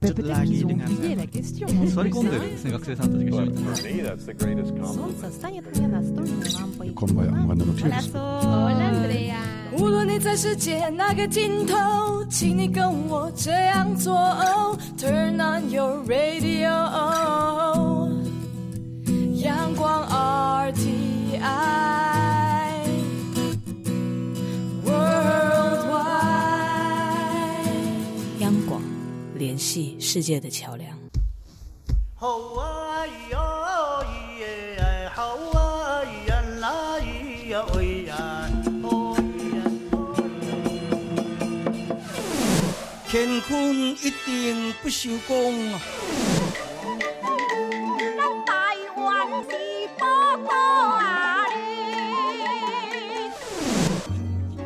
Peut-être on your radio。系世界的桥梁。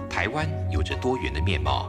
台湾有着多元的面貌，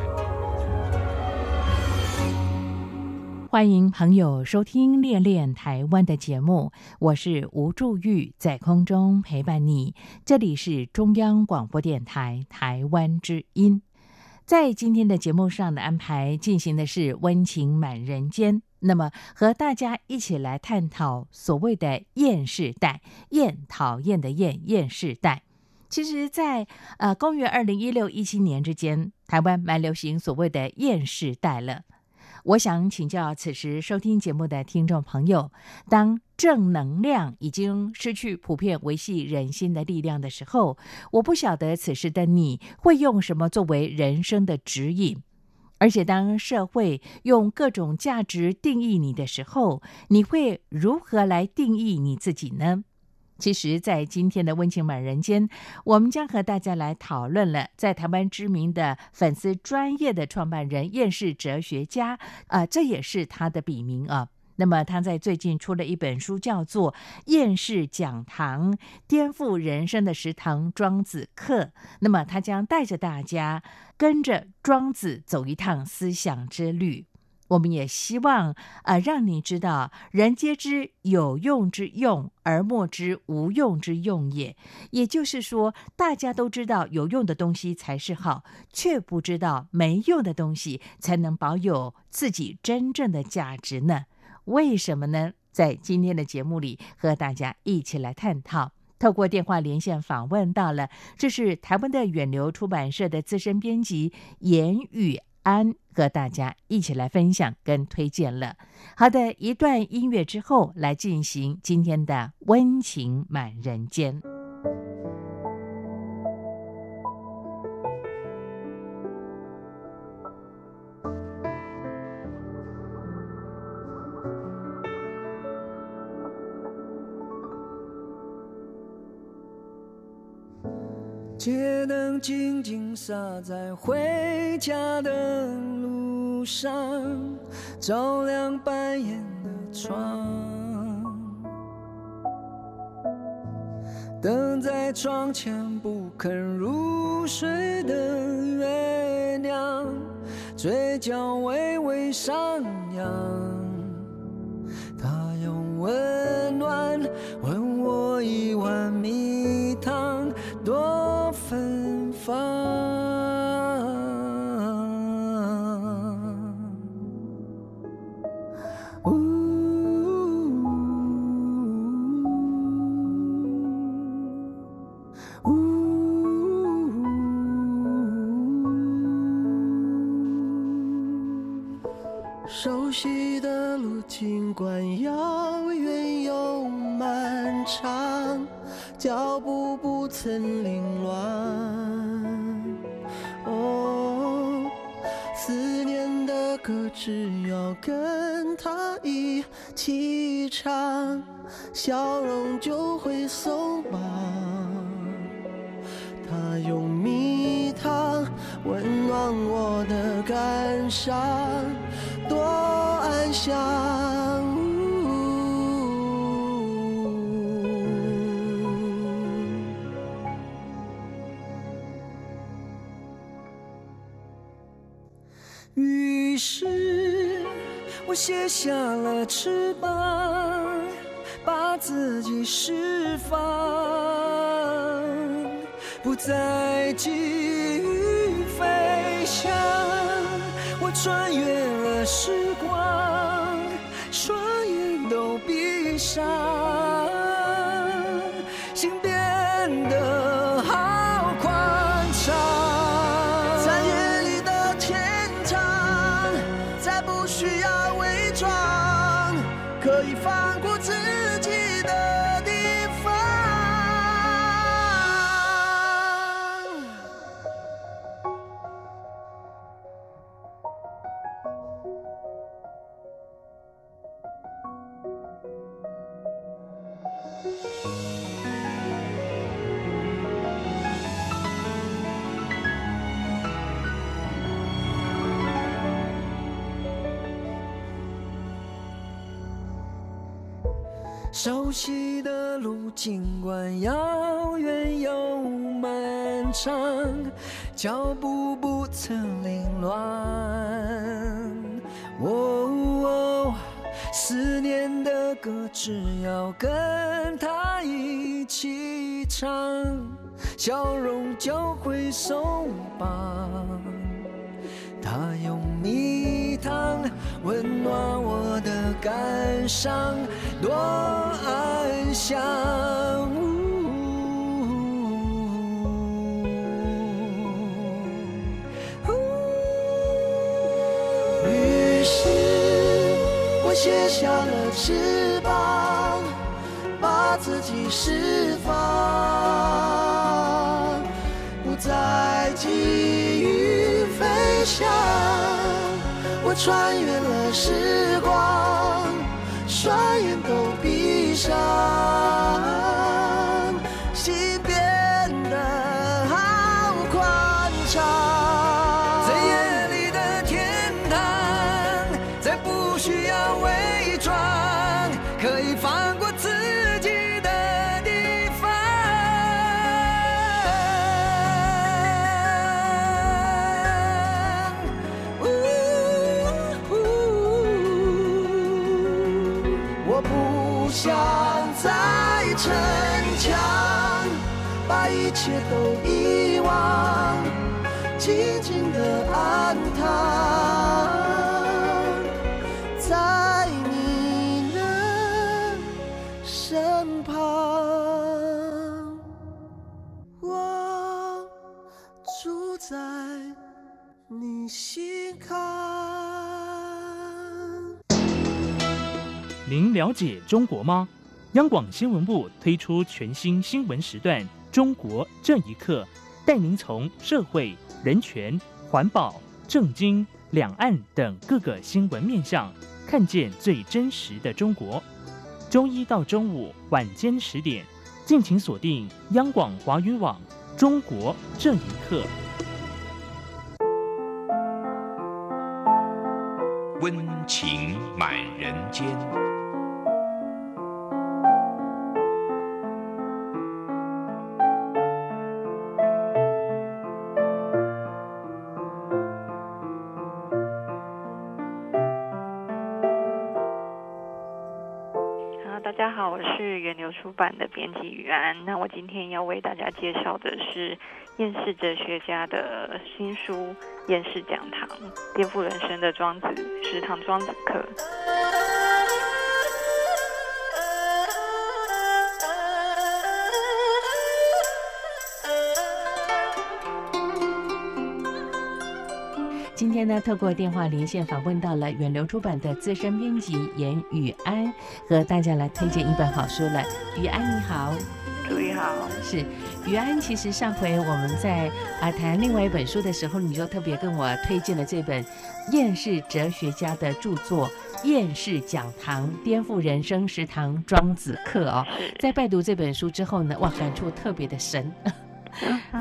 欢迎朋友收听《恋恋台湾》的节目，我是吴祝玉，在空中陪伴你。这里是中央广播电台台湾之音。在今天的节目上的安排进行的是温情满人间，那么和大家一起来探讨所谓的“厌世代”，厌讨厌的厌，厌世代。其实在，呃公元二零一六一七年之间，台湾蛮流行所谓的“厌世代”了。我想请教此时收听节目的听众朋友，当正能量已经失去普遍维系人心的力量的时候，我不晓得此时的你会用什么作为人生的指引。而且，当社会用各种价值定义你的时候，你会如何来定义你自己呢？其实，在今天的温情满人间，我们将和大家来讨论了，在台湾知名的粉丝专业的创办人厌世哲学家，啊、这也是他的笔名啊。那么他在最近出了一本书，叫做《厌世讲堂：颠覆人生的十堂庄子课》。那么他将带着大家跟着庄子走一趟思想之旅。我们也希望呃让你知道，人皆知有用之用，而莫知无用之用也。也就是说，大家都知道有用的东西才是好，却不知道没用的东西才能保有自己真正的价值呢？为什么呢？在今天的节目里，和大家一起来探讨。透过电话连线访问到了，这是台湾的远流出版社的资深编辑严宇安，和大家一起来分享跟推荐了。好的，一段音乐之后，来进行今天的温情满人间。静静洒在回家的路上，照亮半掩的窗。等在窗前不肯入睡的月亮，嘴角微微上扬。他用温暖问我一碗蜜熟悉的路，尽管遥远又漫长，脚步不曾凌乱。哦，思念的歌只要跟他一起唱，笑容就会松绑。温暖我的感伤，多安详。于是，我卸下了翅膀，把自己释放，不再惊。飞翔。我穿越了时光，双眼都闭上，心变得好宽敞。在夜里的天堂，再不需要伪装，可以放过自己的尽管遥远又漫长，脚步不曾凌乱。哦，思念的歌，只要跟他一起唱，笑容就会松绑。他用你糖温暖我的感伤，多安详。于是我卸下了翅膀，把自己释放，不再急于飞翔。穿越了时光，双眼都闭上，了解中国吗？央广新闻部推出全新新闻时段《中国这一刻》，带您从社会、人权、环保、政经、两岸等各个新闻面向，看见最真实的中国。周一到周五晚间十点，敬请锁定央广华语网《中国这一刻》。温情满人间。版的编辑员。那我今天要为大家介绍的是厌世哲学家的新书《厌世讲堂：颠覆人生的庄子十堂庄子课》。天呢，透过电话连线访问到了远流出版的资深编辑严雨安，和大家来推荐一本好书了。雨安你好，注意好，是雨安。其实上回我们在啊谈另外一本书的时候，你就特别跟我推荐了这本厌世哲学家的著作《厌世讲堂：颠覆人生食堂庄子课》哦。在拜读这本书之后呢，哇，感触特别的深。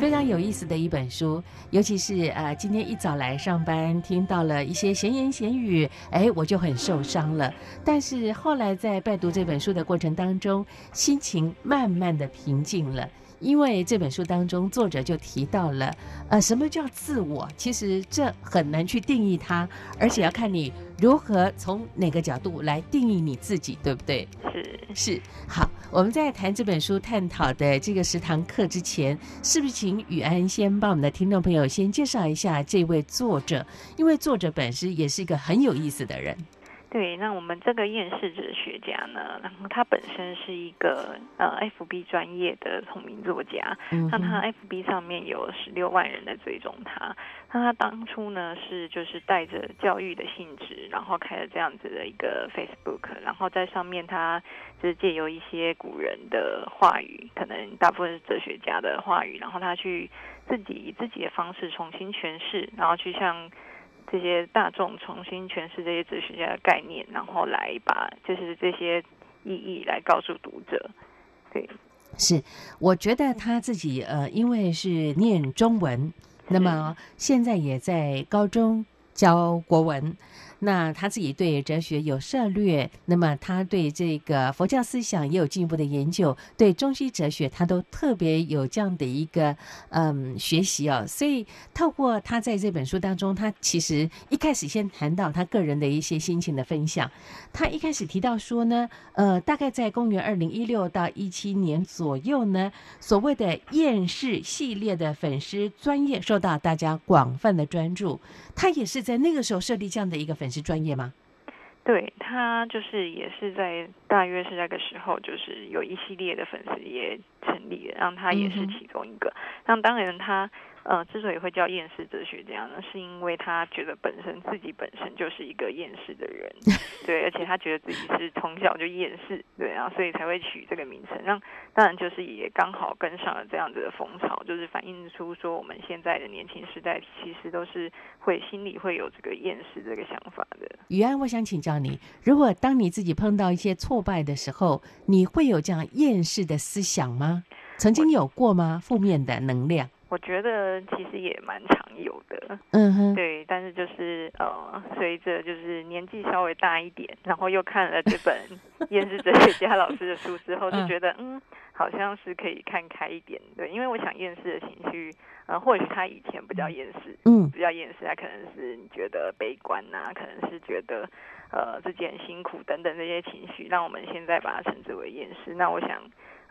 非常有意思的一本书，尤其是呃，今天一早来上班，听到了一些闲言闲语，哎，我就很受伤了。但是后来在拜读这本书的过程当中，心情慢慢的平静了，因为这本书当中作者就提到了，呃，什么叫自我？其实这很难去定义它，而且要看你如何从哪个角度来定义你自己，对不对？是是。好，我们在谈这本书探讨的这个十堂课之前，是不是请雨安先帮我们的听众朋友先介绍一下这位作者？因为作者本身也是一个很有意思的人。对，那我们这个厌世哲学家呢，然后他本身是一个呃 FB 专业的同名作家，那他 FB 上面有十六万人在追踪他。那他当初呢是就是带着教育的性质，然后开了这样子的一个 Facebook，然后在上面他就是借由一些古人的话语，可能大部分是哲学家的话语，然后他去自己以自己的方式重新诠释，然后去向。这些大众重新诠释这些哲学家的概念，然后来把就是这些意义来告诉读者。对，是我觉得他自己呃，因为是念中文，那么现在也在高中教国文。那他自己对哲学有涉略，那么他对这个佛教思想也有进一步的研究，对中西哲学他都特别有这样的一个嗯学习哦。所以透过他在这本书当中，他其实一开始先谈到他个人的一些心情的分享。他一开始提到说呢，呃，大概在公元二零一六到一七年左右呢，所谓的厌世系列的粉丝专业受到大家广泛的专注。他也是在那个时候设立这样的一个粉。丝专业吗？对他就是也是在大约是那个时候，就是有一系列的粉丝也成立了，让他也是其中一个。那当然他。呃，之所以会叫厌世哲学这样呢，是因为他觉得本身自己本身就是一个厌世的人，对，而且他觉得自己是从小就厌世，对啊，所以才会取这个名称。让当然就是也刚好跟上了这样子的风潮，就是反映出说我们现在的年轻时代其实都是会心里会有这个厌世这个想法的。雨安，我想请教你，如果当你自己碰到一些挫败的时候，你会有这样厌世的思想吗？曾经有过吗？负面的能量？我觉得其实也蛮常有的，嗯哼，对，但是就是呃，随着就是年纪稍微大一点，然后又看了这本 厌世哲学家老师的书之后，就觉得嗯，好像是可以看开一点，对，因为我想厌世的情绪，呃，或许他以前不叫厌世，嗯，不叫厌世，他可能是你觉得悲观呐，可能是觉得呃自己很辛苦等等这些情绪，让我们现在把它称之为厌世。那我想。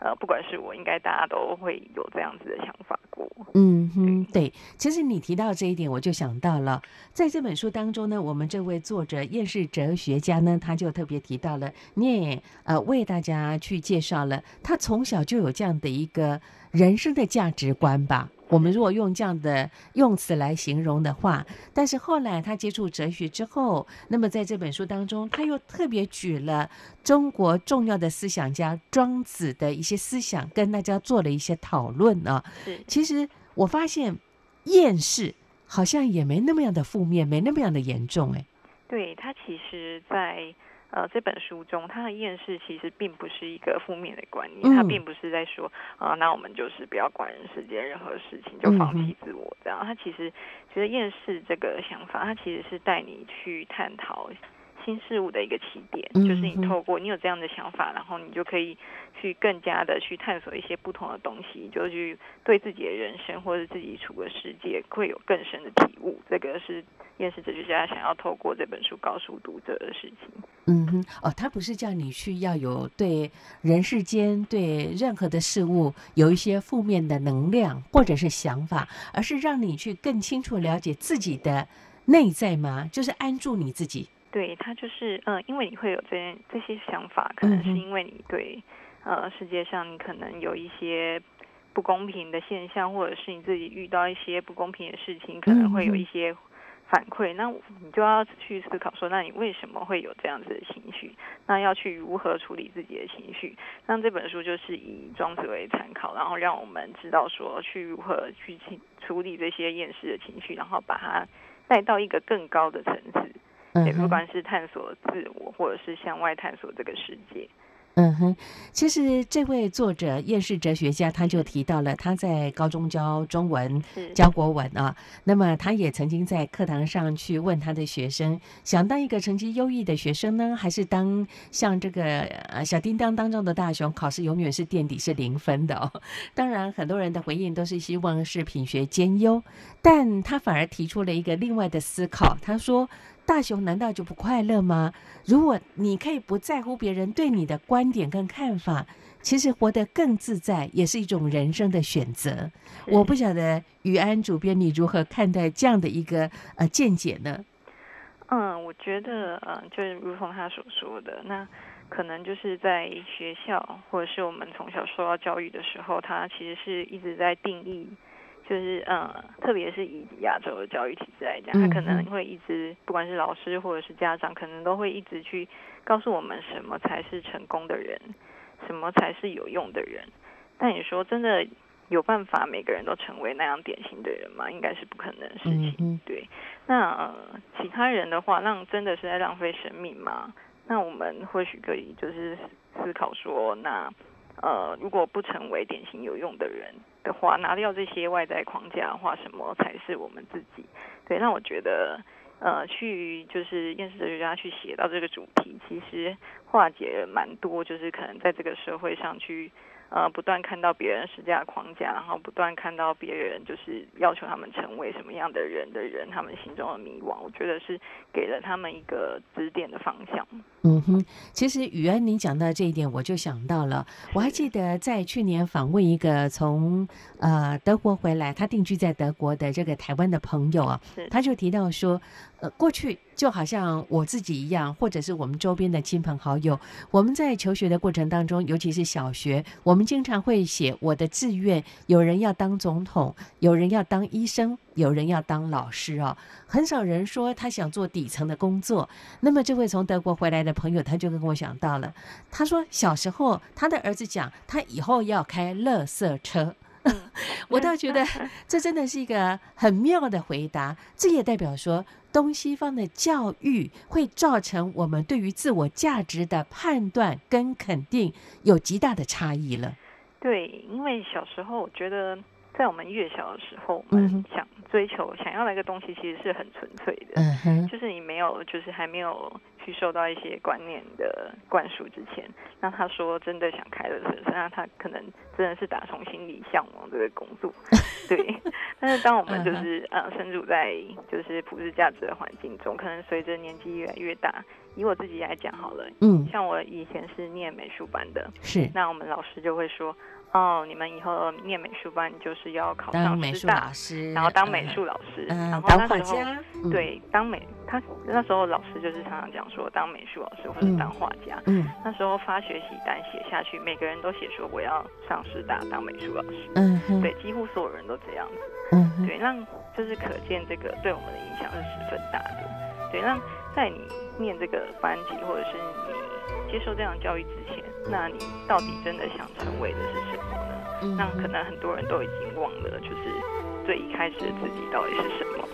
呃，不管是我，应该大家都会有这样子的想法过。嗯哼，对。其实你提到这一点，我就想到了，在这本书当中呢，我们这位作者厌世哲学家呢，他就特别提到了，你也呃为大家去介绍了，他从小就有这样的一个人生的价值观吧。我们如果用这样的用词来形容的话，但是后来他接触哲学之后，那么在这本书当中，他又特别举了中国重要的思想家庄子的一些思想，跟大家做了一些讨论啊。其实我发现厌世好像也没那么样的负面，没那么样的严重哎。对他其实，在。呃，这本书中，他的厌世其实并不是一个负面的观念，他并不是在说啊，那我们就是不要管人世间任何事情，就放弃自我这样。他其实觉得厌世这个想法，他其实是带你去探讨新事物的一个起点，就是你透过你有这样的想法，然后你就可以去更加的去探索一些不同的东西，就去对自己的人生或者自己处的世界会有更深的体悟。这个是厌世哲学家想要透过这本书告诉读者的事情。嗯哼，哦，他不是叫你去要有对人世间、对任何的事物有一些负面的能量或者是想法，而是让你去更清楚了解自己的内在吗？就是安住你自己。对他就是，嗯，因为你会有这这些想法，可能是因为你对呃世界上你可能有一些不公平的现象，或者是你自己遇到一些不公平的事情，可能会有一些。反馈，那你就要去思考说，那你为什么会有这样子的情绪？那要去如何处理自己的情绪？那这本书就是以庄子为参考，然后让我们知道说，去如何去处理这些厌世的情绪，然后把它带到一个更高的层次。对，不管是探索自我，或者是向外探索这个世界。嗯哼，其实这位作者厌世哲学家他就提到了他在高中教中文、教国文啊，那么他也曾经在课堂上去问他的学生，想当一个成绩优异的学生呢，还是当像这个呃小叮当当中的大雄，考试永远是垫底是零分的哦。当然，很多人的回应都是希望是品学兼优，但他反而提出了一个另外的思考，他说。大雄难道就不快乐吗？如果你可以不在乎别人对你的观点跟看法，其实活得更自在，也是一种人生的选择。我不晓得于安主编你如何看待这样的一个呃见解呢？嗯，我觉得嗯，就是如同他所说的，那可能就是在学校或者是我们从小受到教育的时候，他其实是一直在定义。就是嗯，特别是以亚洲的教育体制来讲，他可能会一直，不管是老师或者是家长，可能都会一直去告诉我们什么才是成功的人，什么才是有用的人。但你说真的有办法每个人都成为那样典型的人吗？应该是不可能的事情。对，那其他人的话，那真的是在浪费生命吗？那我们或许可以就是思考说，那呃，如果不成为典型有用的人。的话，拿掉这些外在框架的话，什么才是我们自己？对，那我觉得，呃，去就是厌世哲学家去写到这个主题，其实化解了蛮多，就是可能在这个社会上去。呃，不断看到别人施加框架，然后不断看到别人就是要求他们成为什么样的人的人，他们心中的迷惘，我觉得是给了他们一个指点的方向。嗯哼，其实雨安，你讲到这一点，我就想到了，我还记得在去年访问一个从呃德国回来，他定居在德国的这个台湾的朋友啊，他就提到说。呃，过去就好像我自己一样，或者是我们周边的亲朋好友，我们在求学的过程当中，尤其是小学，我们我们经常会写我的志愿。有人要当总统，有人要当医生，有人要当老师哦。很少人说他想做底层的工作。那么这位从德国回来的朋友，他就跟我想到了，他说小时候他的儿子讲，他以后要开乐色车。我倒觉得 这真的是一个很妙的回答。这也代表说。东西方的教育会造成我们对于自我价值的判断跟肯定有极大的差异了。对，因为小时候我觉得，在我们越小的时候，我们想追求、想要那个东西，其实是很纯粹的。嗯哼，就是你没有，就是还没有。去受到一些观念的灌输之前，那他说真的想开了车，那他可能真的是打从心里向往这个工作，对。但是当我们就是呃身处在就是普世价值的环境中，可能随着年纪越来越大，以我自己来讲好了，嗯，像我以前是念美术班的，是，那我们老师就会说。哦，你们以后念美术班就是要考上师大，然后当美术老师，然后那时候对当美他那时候老师就是常常讲说当美术老师或者当画家。嗯，那时候发学习单写下去，每个人都写说我要上师大当美术老师。嗯，对，几乎所有人都这样子。嗯，对，让就是可见这个对我们的影响是十分大的。对，让在你念这个班级或者是你接受这样教育之前。那你到底真的想成为的是什么呢？那可能很多人都已经忘了，就是最一开始的自己到底是什么。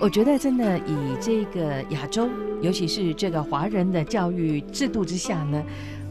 我我觉得真的以这个亚洲，尤其是这个华人的教育制度之下呢，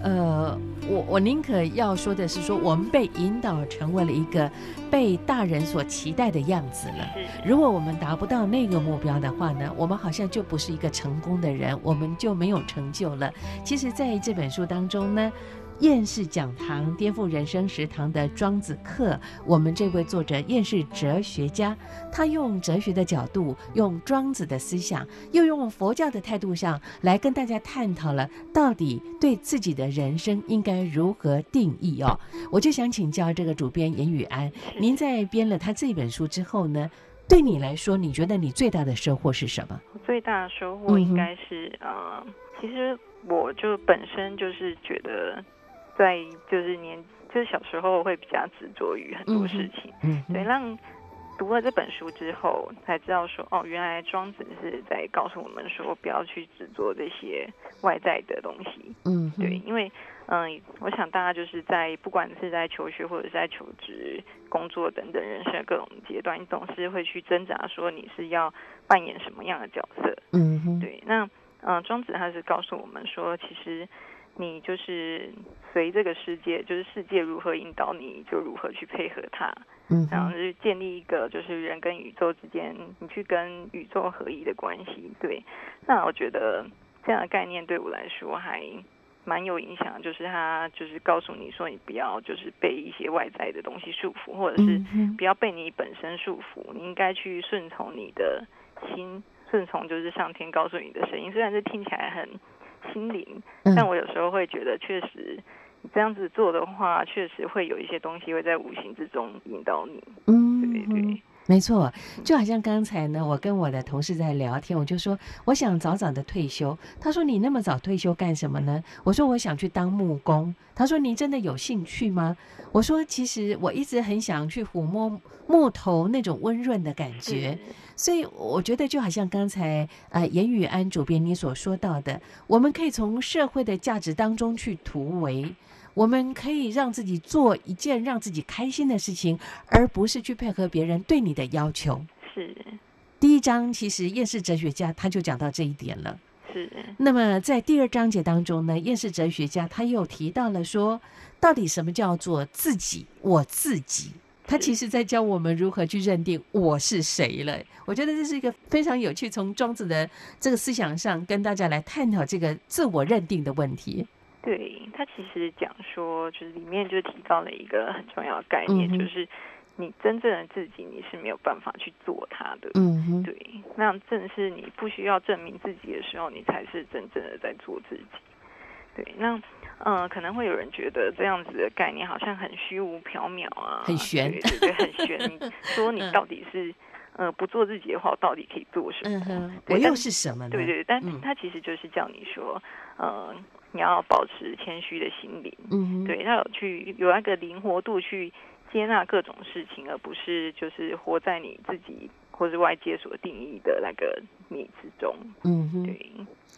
呃，我我宁可要说的是说，我们被引导成为了一个被大人所期待的样子了。如果我们达不到那个目标的话呢，我们好像就不是一个成功的人，我们就没有成就了。其实，在这本书当中呢。厌世讲堂颠覆人生食堂的庄子课，我们这位作者厌世哲学家，他用哲学的角度，用庄子的思想，又用佛教的态度上来跟大家探讨了，到底对自己的人生应该如何定义哦？我就想请教这个主编严雨安，您在编了他这本书之后呢，对你来说，你觉得你最大的收获是什么？最大的收获应该是呃，其实我就本身就是觉得。在就是年，就就是小时候会比较执着于很多事情，嗯哼，对，让读了这本书之后才知道说，哦，原来庄子是在告诉我们说，不要去执着这些外在的东西。嗯，对，因为嗯，我想大家就是在不管是在求学或者是在求职、工作等等人生各种阶段，你总是会去挣扎说你是要扮演什么样的角色。嗯，对，那嗯，庄子他是告诉我们说，其实你就是随这个世界，就是世界如何引导你，就如何去配合它。嗯然后就，是建立一个就是人跟宇宙之间，你去跟宇宙合一的关系。对，那我觉得这样的概念对我来说还蛮有影响，就是它就是告诉你说，你不要就是被一些外在的东西束缚，或者是不要被你本身束缚，你应该去顺从你的心，顺从就是上天告诉你的声音。虽然这听起来很心灵，嗯但我有时候会觉得，确实你这样子做的话，确实会有一些东西会在无形之中引导你。嗯对对哼。没错，就好像刚才呢，我跟我的同事在聊天，我就说我想早早的退休。他说你那么早退休干什么呢？我说我想去当木工。他说你真的有兴趣吗？我说其实我一直很想去抚摸木头那种温润的感觉。所以我觉得就好像刚才呃严宇安主编你所说到的，我们可以从社会的价值当中去突围。我们可以让自己做一件让自己开心的事情，而不是去配合别人对你的要求。是第一章其实厌世哲学家他就讲到这一点了。是，那么在第二章节当中呢，厌世哲学家他又提到了说，到底什么叫做自己？我自己。他其实在教我们如何去认定我是谁了。我觉得这是一个非常有趣，从庄子的这个思想上跟大家来探讨这个自我认定的问题。对他其实讲说，就是里面就提到了一个很重要的概念，嗯就是你真正的自己，你是没有办法去做它的。嗯哼，对，那正是你不需要证明自己的时候，你才是真正的在做自己。对，那嗯、呃可能会有人觉得这样子的概念好像很虚无缥缈啊，很玄对对对，很玄。你 说你嗯到底是呃不做自己的话，我到底可以做什么？我又是什么呢？对对，但嗯他其实就是叫你说，呃，你要保持谦虚的心灵，嗯哼，对，要有去有那个灵活度去接纳各种事情，而不是就是活在你自己或是外界所定义的那个你之中。嗯哼。对，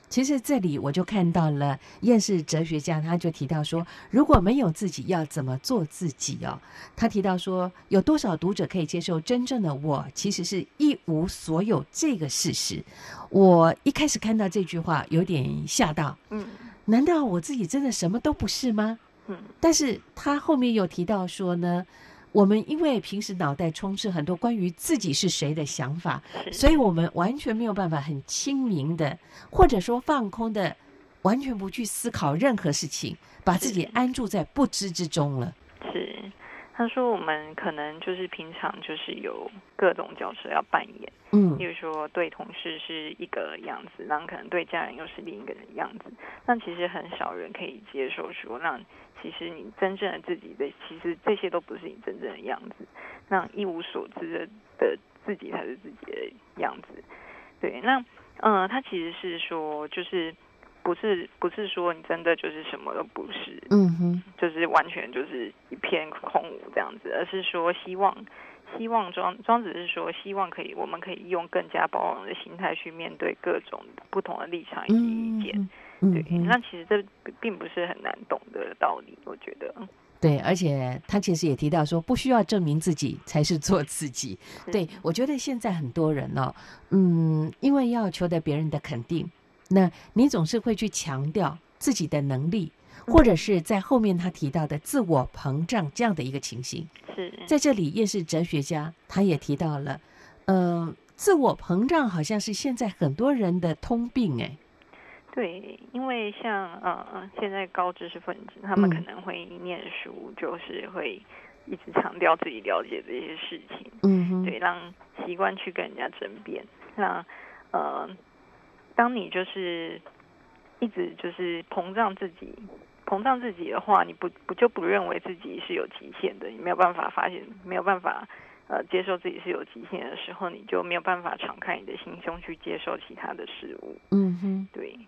其实这里我就看到了厌世哲学家，他就提到说，如果没有自己，要怎么做自己哦？他提到说，有多少读者可以接受真正的我其实是一无所有这个事实？我一开始看到这句话，有点吓到，嗯难道我自己真的什么都不是吗？嗯，但是他后面有提到说呢，我们因为平时脑袋充斥很多关于自己是谁的想法，所以我们完全没有办法很清明的，或者说放空的，完全不去思考任何事情，把自己安住在不知之中了。是。他说我们可能就是平常就是有各种角色要扮演，嗯例如说对同事是一个样子，然后可能对家人又是另一个样子。那其实很少人可以接受说，那其实你真正的自己的，其实这些都不是你真正的样子。那一无所知的的自己才是自己的样子。对，那嗯、呃，他其实是说，就是不是不是说你真的就是什么都不是，嗯哼，就是完全就是一片空无这样子，而是说希望，希望庄庄子是说希望可以，我们可以用更加包容的心态去面对各种不同的立场以及意见。对，嗯那其实这并不是很难懂的道理，我觉得。对，而且他其实也提到说，不需要证明自己才是做自己。对我觉得现在很多人哦，嗯，因为要求得别人的肯定，那你总是会去强调自己的能力，或者是在后面他提到的自我膨胀这样的一个情形。是在这里，叶是哲学家他也提到了，呃，自我膨胀好像是现在很多人的通病哎。对，因为像呃，现在高知识分子，他们嗯可能会念书，就是会一直强调自己了解这些事情，嗯哼，对，让习惯去跟人家争辩。那呃，当你就是一直就是膨胀自己，膨胀自己的话，你不不就不认为自己是有极限的，你没有办法发现，没有办法呃接受自己是有极限的时候，你就没有办法敞开你的心胸去接受其他的事物。嗯哼。对，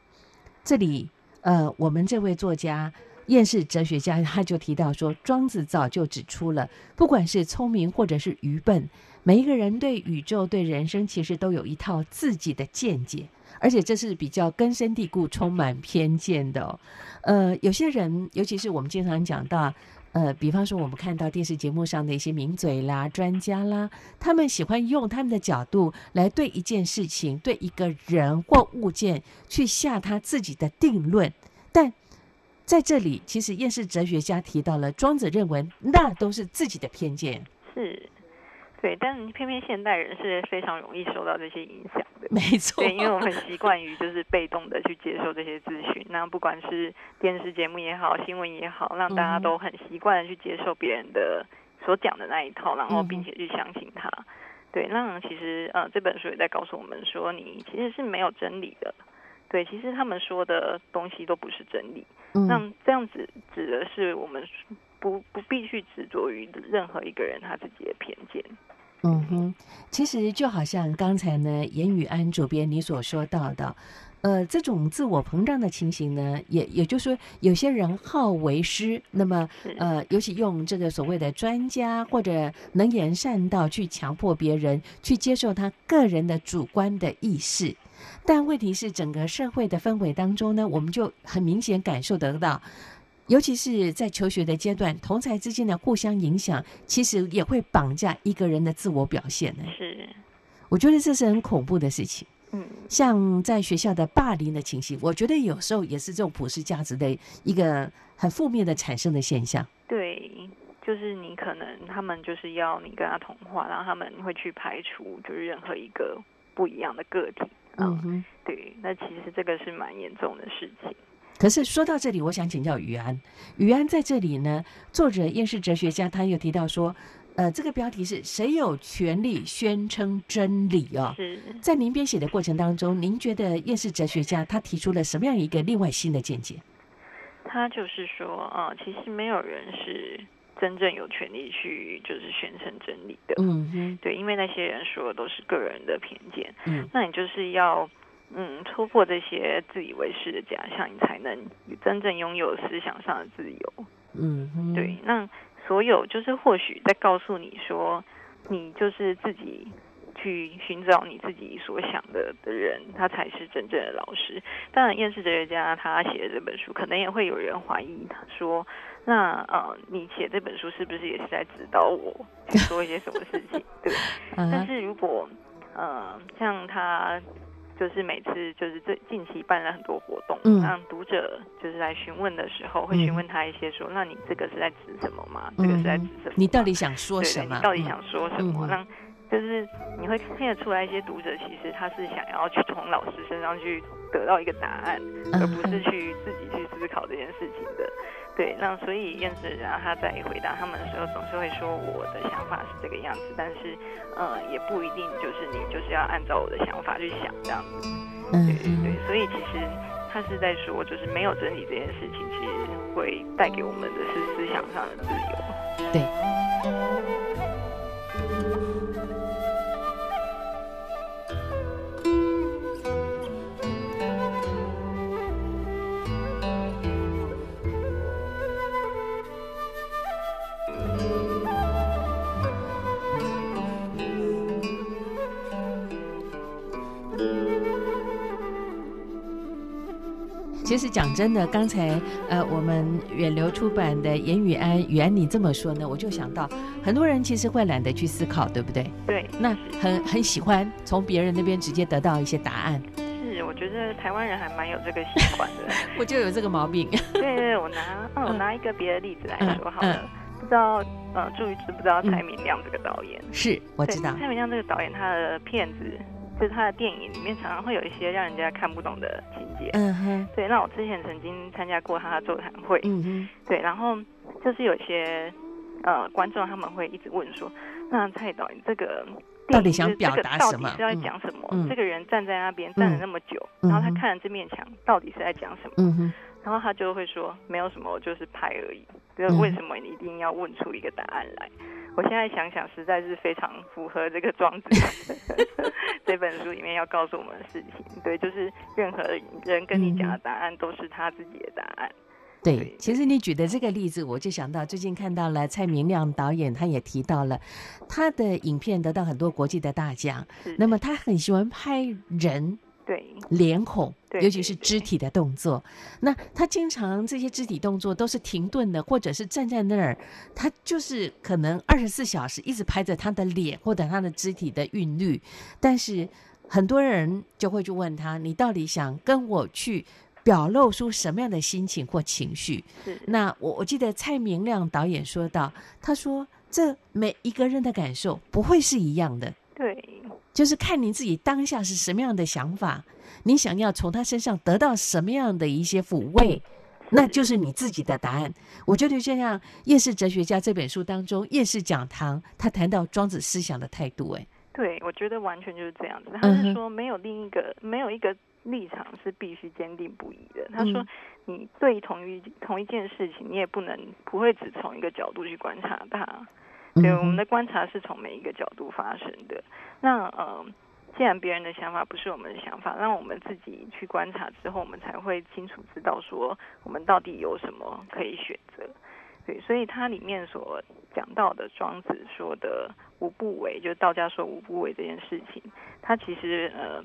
这里，呃，我们这位作家，厌世哲学家他就提到说，庄子早就指出了，不管是聪明或者是愚笨，每一个人对宇宙、对人生，其实都有一套自己的见解，而且这是比较根深蒂固、充满偏见的、哦。呃，有些人，尤其是我们经常讲到。呃，比方说，我们看到电视节目上的一些名嘴啦、专家啦，他们喜欢用他们的角度来对一件事情、对一个人或物件去下他自己的定论。但在这里，其实厌世哲学家提到了，庄子认为那都是自己的偏见。是，对，但偏偏现代人是非常容易受到这些影响的。没错，对，因为我们习惯于就是被动的去接受这些资讯，那不管是电视节目也好，新闻也好，让大家都很习惯的去接受别人的所讲的那一套，然后并且去相信他。对，那其实呃这本书也在告诉我们说，你其实是没有真理的。对，其实他们说的东西都不是真理。嗯那这样子指的是我们不不必去执着于任何一个人他自己的偏见。嗯哼，其实就好像刚才呢，严宇安主编你所说到的，呃，这种自我膨胀的情形呢，也也就是说，有些人好为师，那么呃，尤其用这个所谓的专家或者能言善道去强迫别人去接受他个人的主观的意识。但问题是，整个社会的氛围当中呢，我们就很明显感受得到。尤其是在求学的阶段，同才之间的互相影响，其实也会绑架一个人的自我表现呢。是，我觉得这是很恐怖的事情。嗯，像在学校的霸凌的情形，我觉得有时候也是这种普世价值的一个很负面的产生的现象。对，就是你可能他们就是要你跟他同化，然后他们会去排除就是任何一个不一样的个体。嗯哼，对，那其实这个是蛮严重的事情。可是说到这里，我想请教于安。于安在这里呢，作者厌世哲学家他又提到说，呃，这个标题是谁有权利宣称真理哦？是在您编写的过程当中，您觉得厌世哲学家他提出了什么样一个另外新的见解？他就是说，呃，其实没有人是真正有权利去就是宣称真理的。嗯哼，对，因为那些人说的都是个人的偏见。嗯，那你就是要。嗯，突破这些自以为是的假象，你才能真正拥有思想上的自由。嗯，对。那所有就是或许在告诉你说，你就是自己去寻找你自己所想的的人，他才是真正的老师。当然，厌世哲学家他写的这本书，可能也会有人怀疑他说，那呃，你写这本书是不是也是在指导我去做一些什么事情？对。但是如果呃，像他。就是每次就是这近期办了很多活动，嗯让读者就是来询问的时候，会询问他一些说，那你这个是在指什么吗？嗯这个是在指什么？你到底想说什么？你到底想说什么？嗯让就是你会听得出来，一些读者其实他是想要去从老师身上去得到一个答案，嗯而不是去自己去思考这件事情的。对，那所以燕子然后他在回答他们的时候，总是会说我的想法是这个样子，但是呃也不一定就是你就是要按照我的想法去想这样子。嗯对对对，所以其实他是在说，就是没有真理这件事情，其实会带给我们的是思想上的自由。对。其实讲真的，刚才呃，我们远流出版的严宇安，雨安你这么说呢，我就想到很多人其实会懒得去思考，对不对？对，那很很喜欢从别人那边直接得到一些答案。是，我觉得台湾人还蛮有这个习惯的。我就有这个毛病。对对对，我拿嗯，我拿一个别的例子来说好了。嗯不知道呃，注意知不知道蔡明亮这个导演？是，我知道。蔡明亮这个导演，他的片子就是他的电影里面常常会有一些让人家看不懂的情节。嗯哼，对，那我之前曾经参加过他的座谈会。嗯哼，对，然后就是有些呃观众他们会一直问说，那蔡导演这个到底想表达什么到底是要嗯讲什么？嗯这个人站在那边站了那么久，嗯然后他看了这面墙，到底是在讲什么？嗯哼，然后他就会说没有什么，我就是拍而已。就为什么你一定要问出一个答案来？我现在想想，实在是非常符合这个庄子 这本书里面要告诉我们的事情。对，就是任何人跟你讲的答案都是他自己的答案。对，其实你举的这个例子，我就想到最近看到了蔡明亮导演，他也提到了他的影片得到很多国际的大奖。那么他很喜欢拍人对脸孔，尤其是肢体的动作。那他经常这些肢体动作都是停顿的，或者是站在那儿，他就是可能二十四小时一直拍着他的脸或者他的肢体的韵律。但是很多人就会去问他：“你到底想跟我去？”表露出什么样的心情或情绪？那我我记得蔡明亮导演说到，他说这每一个人的感受不会是一样的，对就是看你自己当下是什么样的想法，你想要从他身上得到什么样的一些抚慰，那就是你自己的答案。我觉得就像《夜市哲学家》这本书当中，夜市讲堂他谈到庄子思想的态度，哎，对，我觉得完全就是这样子。嗯他是说没有另一个没有一个立场是必须坚定不移的。他说嗯你对同一同一件事情，你也不能不会只从一个角度去观察它。对，我们的观察是从每一个角度发生的。那呃，既然别人的想法不是我们的想法，那我们自己去观察之后，我们才会清楚知道说我们到底有什么可以选择。对，所以它里面所讲到的庄子说的无不为，就是道家说无不为这件事情，它其实呃。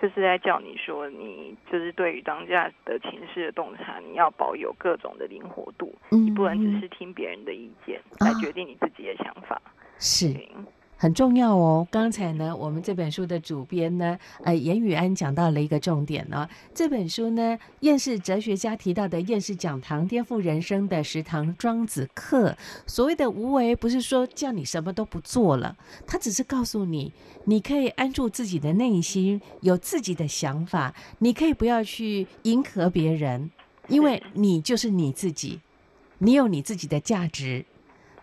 就是在叫你说，你就是对于当下的情势的洞察，你要保有各种的灵活度，嗯你不能只是听别人的意见啊来决定你自己的想法。是。很重要哦。刚才呢，我们这本书的主编呢，呃，严宇安讲到了一个重点呢、这本书呢，厌世哲学家提到的厌世讲堂，颠覆人生的十堂庄子课。所谓的无为，不是说叫你什么都不做了，他只是告诉你，你可以安住自己的内心，有自己的想法，你可以不要去迎合别人，因为你就是你自己，你有你自己的价值。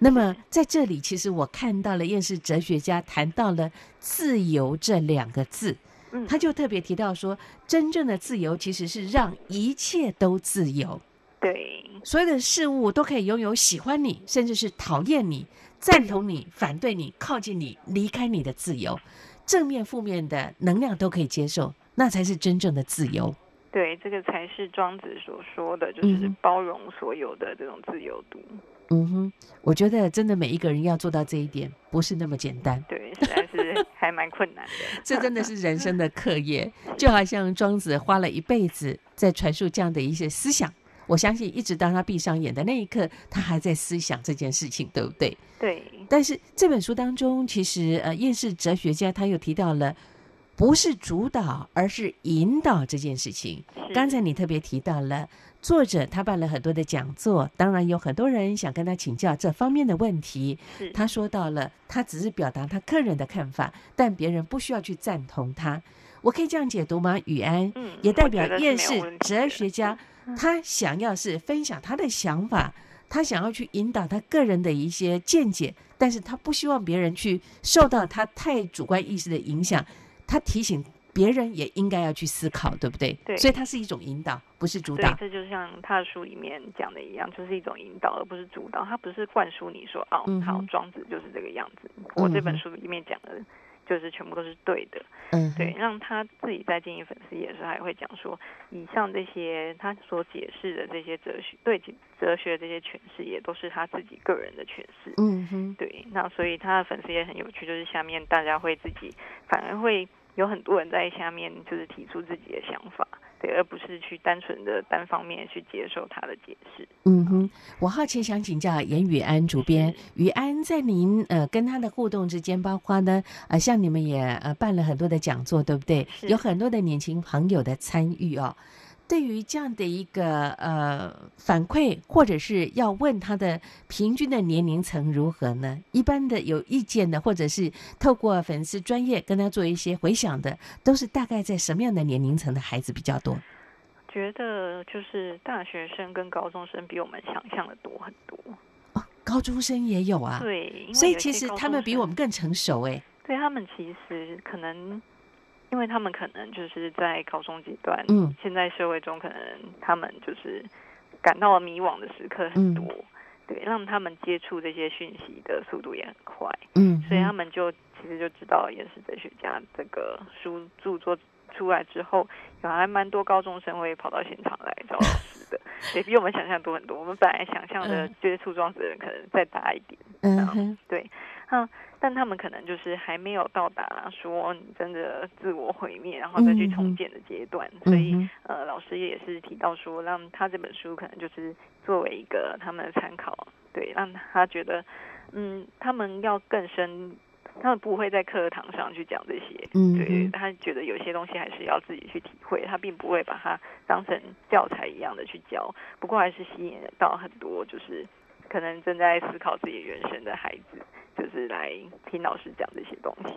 那么在这里，其实我看到了厌世哲学家谈到了“自由”这两个字，嗯。他就特别提到说，真正的自由其实是让一切都自由，对。所有的事物都可以拥有喜欢你，甚至是讨厌你、赞同你、反对你、靠近你、离开你的自由，正面、负面的能量都可以接受，那才是真正的自由。对，这个才是庄子所说的，就是包容所有的这种自由度。嗯哼，我觉得真的每一个人要做到这一点，不是那么简单。对，实在是 还蛮困难的。这真的是人生的课业，就好像庄子花了一辈子在传述这样的一些思想。我相信，一直当他闭上眼的那一刻，他还在思想这件事情，对不对？对但是这本书当中，其实呃，厌世哲学家他又提到了，不是主导，而是引导这件事情。刚才你特别提到了作者，他办了很多的讲座，当然有很多人想跟他请教这方面的问题。他说到了，他只是表达他个人的看法，但别人不需要去赞同他。我可以这样解读吗？雨安，嗯也代表我觉得是厌世没有问题哲学家，他想要是分享他的想法，他想要去引导他个人的一些见解，但是他不希望别人去受到他太主观意识的影响。他提醒别人也应该要去思考，对不对？对所以它是一种引导，不是主导，。对这就像他的书里面讲的一样，就是一种引导，而不是主导。他不是灌输你说，哦好，庄子就是这个样子。我这本书里面讲的，就是全部都是对的。嗯，对，让他自己在经营粉丝页的时候，还会讲说，以上这些他所解释的这些哲学，对哲学这些诠释，也都是他自己个人的诠释。嗯哼，对，那所以他的粉丝也很有趣，就是下面大家会自己，反而会有很多人在下面就是提出自己的想法，对，而不是去单纯的单方面去接受他的解释。嗯哼，我好奇想请教严宇安主编，宇安在您呃跟他的互动之间，包括呢呃像你们也呃办了很多的讲座，对不对？有很多的年轻朋友的参与哦。对于这样的一个呃反馈，或者是要问他的平均的年龄层如何呢？一般的有意见的，或者是透过粉丝专业跟他做一些回想的，都是大概在什么样的年龄层的孩子比较多？觉得就是大学生跟高中生比我们想象的多很多。哦，高中生也有啊。对，所以其实他们比我们更成熟哎。对他们其实可能，因为他们可能就是在高中阶段，嗯，现在社会中可能他们就是感到迷惘的时刻嗯。很多，对，让他们接触这些讯息的速度也很快，嗯，所以他们就其实就知道《岩石哲学家》这个书著作出来之后，有还蛮多高中生会跑到现场来找老师。的，也比我们想象多很多。我们本来想象的接触庄子的人可能再大一点，嗯哼，对，嗯，但他们可能就是还没有到达说你真的自我毁灭，然后再去重建的阶段。所以，呃，老师也是提到说，让他这本书可能就是作为一个他们的参考，对，让他觉得，嗯，他们要更深。他们不会在课堂上去讲这些，嗯，对他觉得有些东西还是要自己去体会，他并不会把它当成教材一样的去教，不过还是吸引到很多就是可能正在思考自己人生的孩子，就是来听老师讲这些东西。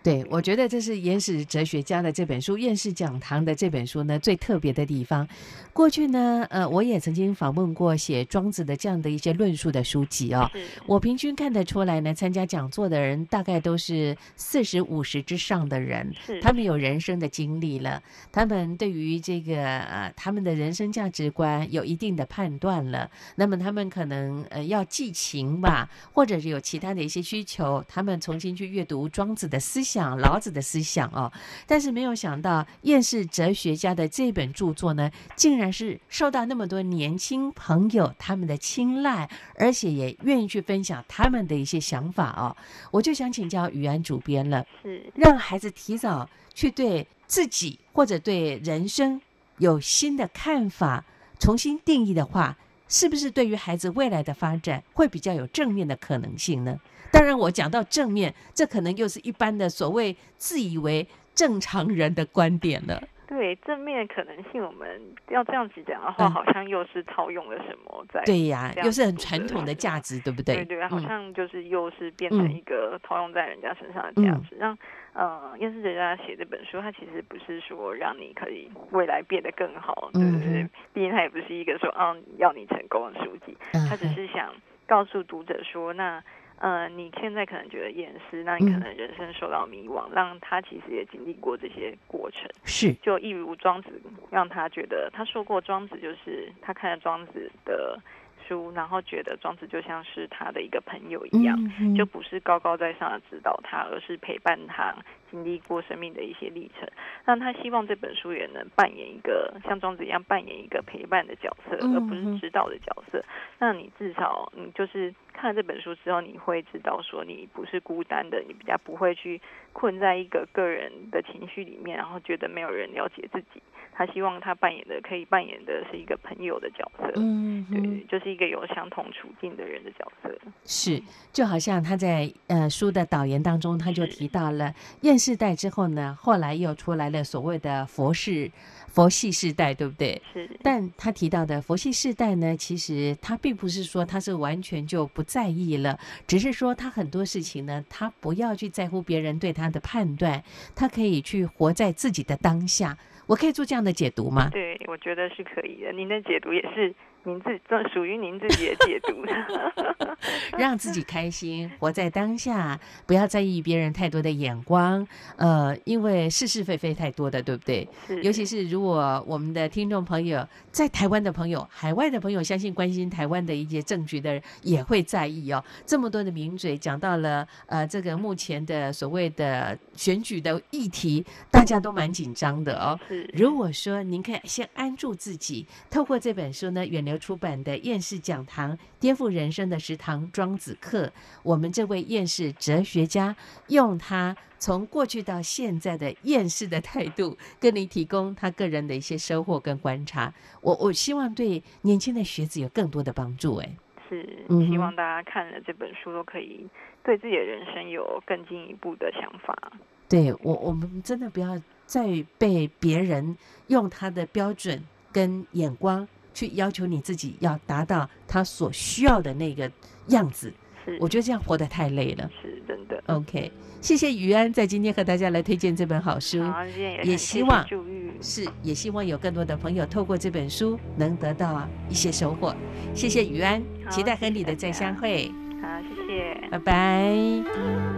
对，我觉得这是原始哲学家的这本书《院士讲堂》的这本书呢最特别的地方。过去呢，呃，我也曾经访问过写庄子的这样的一些论述的书籍哦。我平均看得出来呢，参加讲座的人大概都是四十五十之上的人，他们有人生的经历了，他们对于这个呃他们的人生价值观有一定的判断了。那么他们可能呃要寄情吧，或者是有其他的一些需求，他们重新去阅读庄子的思。想老子的思想哦，但是没有想到厌世哲学家的这本著作呢，竟然是受到那么多年轻朋友他们的青睐，而且也愿意去分享他们的一些想法哦。我就想请教于安主编了，是让孩子提早去对自己或者对人生有新的看法，重新定义的话，是不是对于孩子未来的发展会比较有正面的可能性呢？当然，我讲到正面，这可能又是一般的所谓自以为正常人的观点了。对正面可能性，我们要这样子讲的话，好像又是套用了什么在？对呀，又是很传统的价值，对不对？对对，好像就是又是变成一个套用在人家身上的价值。让呃，厌世哲家写这本书，他其实不是说让你可以未来变得更好，对不对？毕竟他也不是一个说啊要你成功的书籍，他只是想告诉读者说那。呃，你现在可能觉得厌世，那你可能人生受到迷惘，让他其实也经历过这些过程。是，就一如庄子，让他觉得他说过，庄子就是他看了庄子的。书，然后觉得庄子就像是他的一个朋友一样，就不是高高在上的指导他，而是陪伴他经历过生命的一些历程。那他希望这本书也能扮演一个像庄子一样扮演一个陪伴的角色，而不是指导的角色。那你至少你就是看了这本书之后，你会知道说你不是孤单的，你比较不会去困在一个个人的情绪里面，然后觉得没有人了解自己。他希望他扮演的可以扮演的是一个朋友的角色，嗯，对，就是一个有相同处境的人的角色。是，就好像他在呃书的导言当中，他就提到了厌世代之后呢，后来又出来了所谓的佛世佛系世代，对不对？是。但他提到的佛系世代呢，其实他并不是说他是完全就不在意了，只是说他很多事情呢，他不要去在乎别人对他的判断，他可以去活在自己的当下。我可以做这样的解读吗？对，我觉得是可以的。您的解读也是。您自这属于您自己的解读，让自己开心，活在当下，不要在意别人太多的眼光。呃，因为是是非非太多的，对不对？尤其是如果我们的听众朋友在台湾的朋友、海外的朋友，相信关心台湾的一些政局的人也会在意哦。这么多的名嘴讲到了，呃，这个目前的所谓的选举的议题，大家都蛮紧张的哦。如果说您可以先安住自己，透过这本书呢，远流。出版的厌世讲堂，颠覆人生的食堂庄子课。我们这位厌世哲学家，用他从过去到现在的厌世的态度，跟你提供他个人的一些收获跟观察。我我希望对年轻的学子有更多的帮助。哎，是希望大家看了这本书，都可以对自己的人生有更进一步的想法。对我，我们真的不要再被别人用他的标准跟眼光。去要求你自己要达到他所需要的那个样子，我觉得这样活得太累了。是真的。OK，谢谢于安在今天和大家来推荐这本好书，也希望是也希望有更多的朋友透过这本书能得到一些收获。谢谢于安，期待和你的再相会。好，谢谢，拜拜。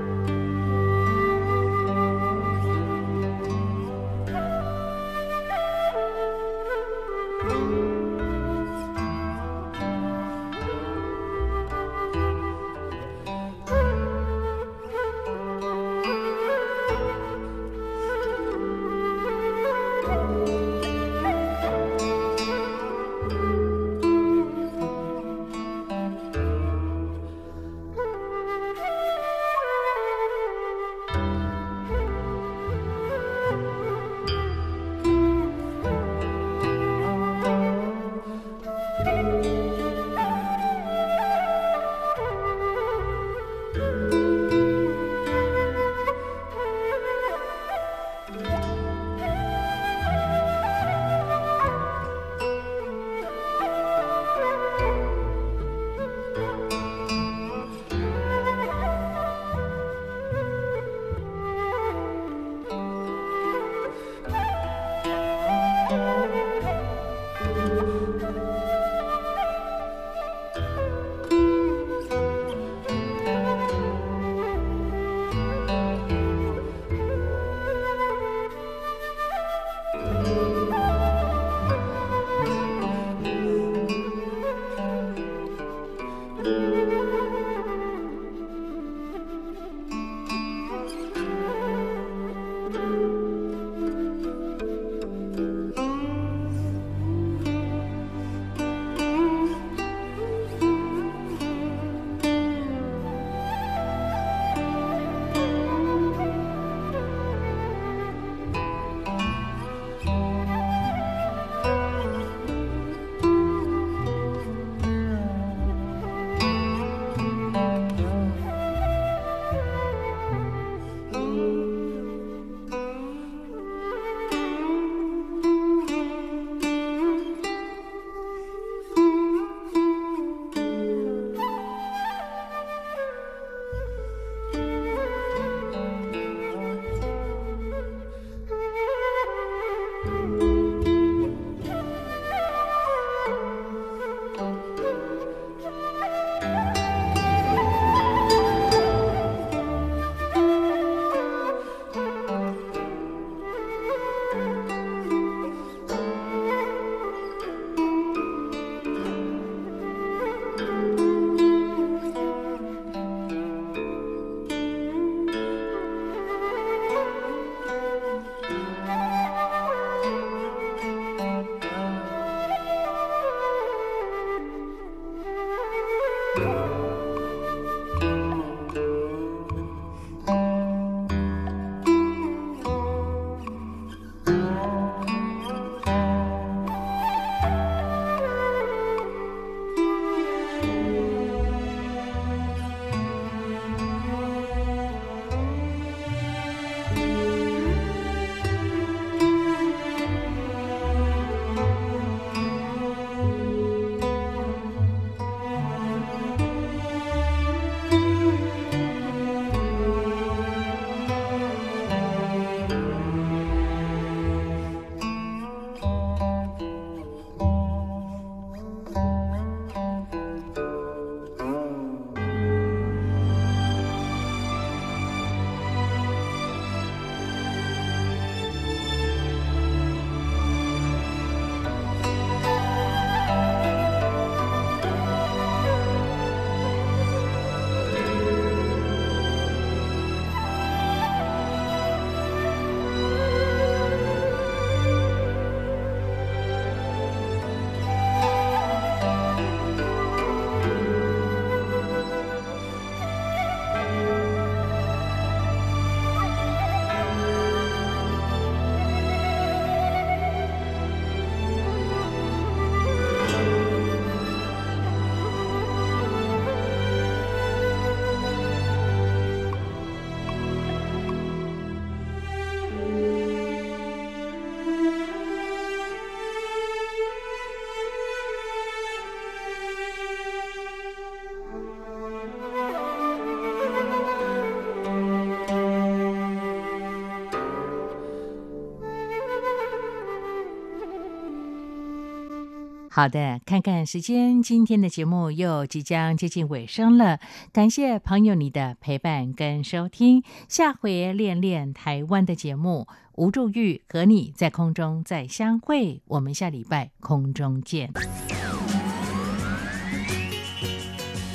好的，看看时间，今天的节目又即将接近尾声了。感谢朋友你的陪伴跟收听，下回练练台湾的节目，吴祝玉和你在空中再相会，我们下礼拜空中见。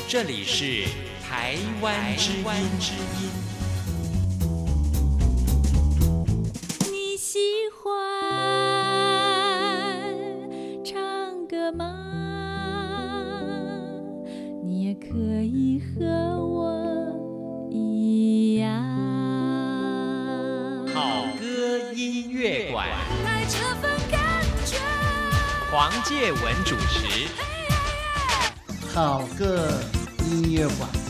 这里是台湾之音。你喜欢你也可以和我一样。好歌音乐馆，爱这份感觉。黄介文主持。好歌音乐馆。